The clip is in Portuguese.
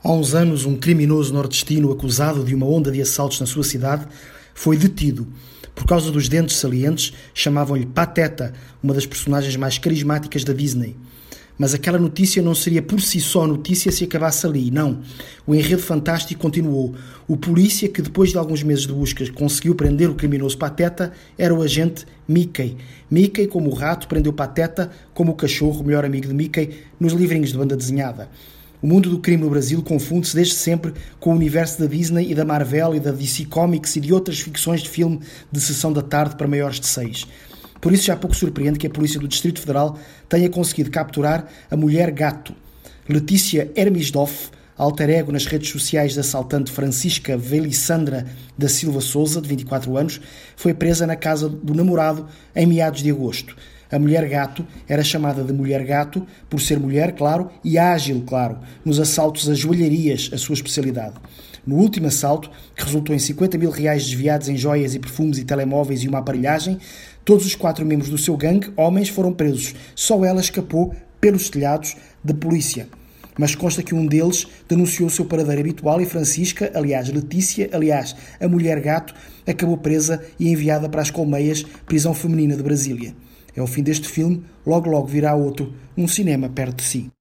Há uns anos, um criminoso nordestino acusado de uma onda de assaltos na sua cidade foi detido. Por causa dos dentes salientes, chamavam-lhe Pateta, uma das personagens mais carismáticas da Disney. Mas aquela notícia não seria por si só notícia se acabasse ali, não. O enredo fantástico continuou. O polícia que, depois de alguns meses de buscas, conseguiu prender o criminoso Pateta era o agente Mickey. Mickey, como o rato, prendeu Pateta, como o cachorro, melhor amigo de Mickey, nos livrinhos de banda desenhada. O mundo do crime no Brasil confunde-se desde sempre com o universo da Disney e da Marvel e da DC Comics e de outras ficções de filme de sessão da tarde para maiores de seis. Por isso já pouco surpreende que a Polícia do Distrito Federal tenha conseguido capturar a mulher gato. Letícia Hermisdoff, alter ego nas redes sociais da assaltante Francisca Velissandra da Silva Souza, de 24 anos, foi presa na casa do namorado em meados de agosto. A mulher gato era chamada de mulher gato por ser mulher, claro, e ágil, claro, nos assaltos às joalharias, a sua especialidade. No último assalto, que resultou em 50 mil reais desviados em joias e perfumes e telemóveis e uma aparelhagem, todos os quatro membros do seu gangue, homens, foram presos. Só ela escapou pelos telhados da polícia mas consta que um deles denunciou o seu paradeiro habitual e Francisca, aliás Letícia, aliás a mulher gato, acabou presa e enviada para as Colmeias, prisão feminina de Brasília. É o fim deste filme, logo logo virá outro, um cinema perto de si.